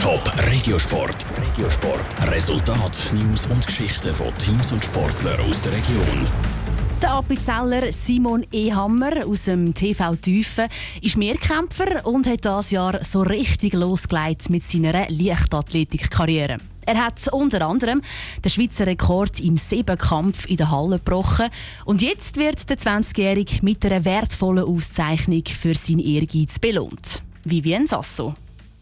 Top Regiosport. Regiosport. Resultat, News und Geschichten von Teams und Sportlern aus der Region. Der Appenzeller Simon Ehammer aus dem TV Tüfen ist Mehrkämpfer und hat dieses Jahr so richtig losgelegt mit seiner Leichtathletikkarriere. Er hat unter anderem den Schweizer Rekord im Siebenkampf in der Halle gebrochen und jetzt wird der 20-Jährige mit einer wertvollen Auszeichnung für seinen Ehrgeiz belohnt. Vivien Sasso.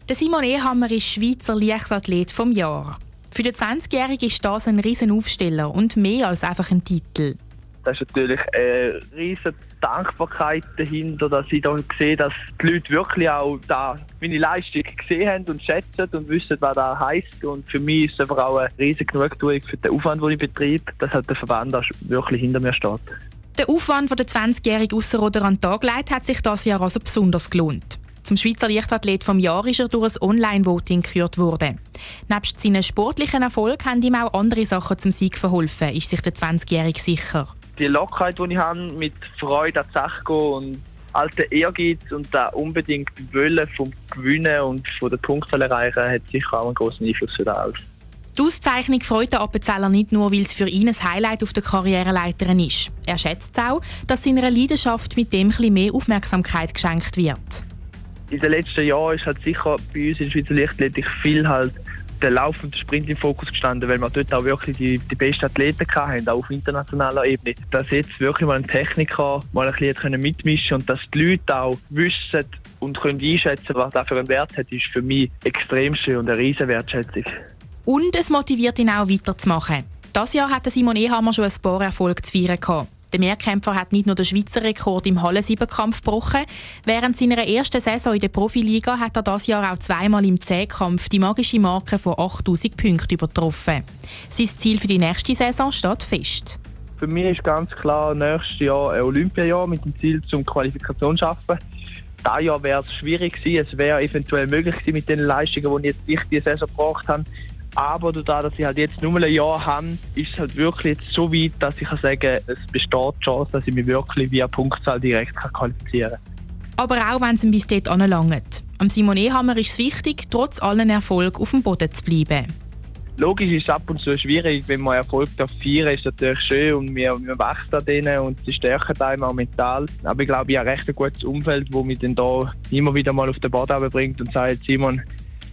Der Simon Ehammer ist Schweizer Leichtathlet vom Jahr. Für den 20-Jährigen ist das ein riesen Aufsteller und mehr als einfach ein Titel. Da ist natürlich eine riesige Dankbarkeit dahinter, dass ich dann sehe, dass die Leute wirklich auch da meine Leistung gesehen haben und schätzen und wissen, was das heisst. Und für mich ist es einfach auch eine riesige Genugtuung für den Aufwand, den ich betreibe, dass halt der Verband auch wirklich hinter mir steht. Der Aufwand, den der 20-jährige Ausserrhoder an den Tag legt, hat sich das Jahr also besonders gelohnt. Zum Schweizer Leichtathlet vom Jahr ist er durch ein Online-Voting gekürt worden. Nebst seinen sportlichen Erfolg haben ihm auch andere Sachen zum Sieg verholfen, ist sich der 20-Jährige sicher die Lockerheit, die ich habe, mit Freude an die Sache gehen und alten Ehrgeiz und der unbedingt Willen vom Gewinnen und von der Punktzahl erreichen, hat sicher auch einen großen Einfluss für das. Die Auszeichnung freut den Appenzeller nicht nur, weil es für ihn ein Highlight auf der Karriereleiter ist. Er schätzt auch, dass seiner Leidenschaft mit dem ein mehr Aufmerksamkeit geschenkt wird. In den letzten Jahren ist halt sicher bei uns in der Schweizer Leichtathletik viel halt der Lauf und der Sprint im Fokus gestanden, weil wir dort auch wirklich die, die besten Athleten hatten, auch auf internationaler Ebene. Dass jetzt wirklich mal ein Techniker mal ein bisschen mitmischen und dass die Leute auch wissen und können einschätzen, was das für einen Wert hat, ist für mich extrem schön und eine riesige Wertschätzung. Und es motiviert ihn auch weiterzumachen. Das Jahr hatte Simon Ehammer schon ein paar Erfolge zu feiern. Der Mehrkämpfer hat nicht nur den Schweizer Rekord im Halle-Siebenkampf gebrochen. Während seiner ersten Saison in der Profiliga hat er das Jahr auch zweimal im Zehnkampf die magische Marke von 8000 Punkten übertroffen. Sein Ziel für die nächste Saison steht fest. Für mich ist ganz klar, nächstes Jahr ein Olympiajahr mit dem Ziel zum Qualifikation zu schaffen. Dieses Jahr wäre es schwierig gewesen. Es wäre eventuell möglich gewesen mit den Leistungen, die ich jetzt nicht diese Saison gebracht habe. Aber dadurch, dass ich halt jetzt nur ein Jahr habe, ist es halt wirklich jetzt so weit, dass ich kann sagen es besteht die Chance, dass ich mich wirklich via Punktzahl direkt qualifizieren kann. Aber auch wenn es bis dort anlangt. Am Simon Ehammer ist es wichtig, trotz allen Erfolg auf dem Boden zu bleiben. Logisch ist es ab und zu schwierig, wenn man Erfolg feiern ist natürlich schön und wir, wir wachsen an denen und sie stärken einem auch mental. Aber ich glaube, ich habe recht ein gutes Umfeld, das mich dann da immer wieder mal auf den Boden bringt und sagt, Simon,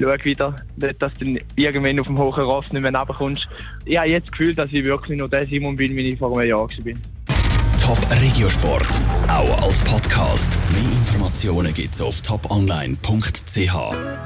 schau wieder, nicht, dass du irgendwann auf dem hohen Ross nicht mehr runterkommst. Ich habe jetzt das Gefühl, dass ich wirklich noch der Simon bin, wie ich vor einem Jahr war. Top Regiosport, auch als Podcast. Mehr Informationen gibt es auf toponline.ch.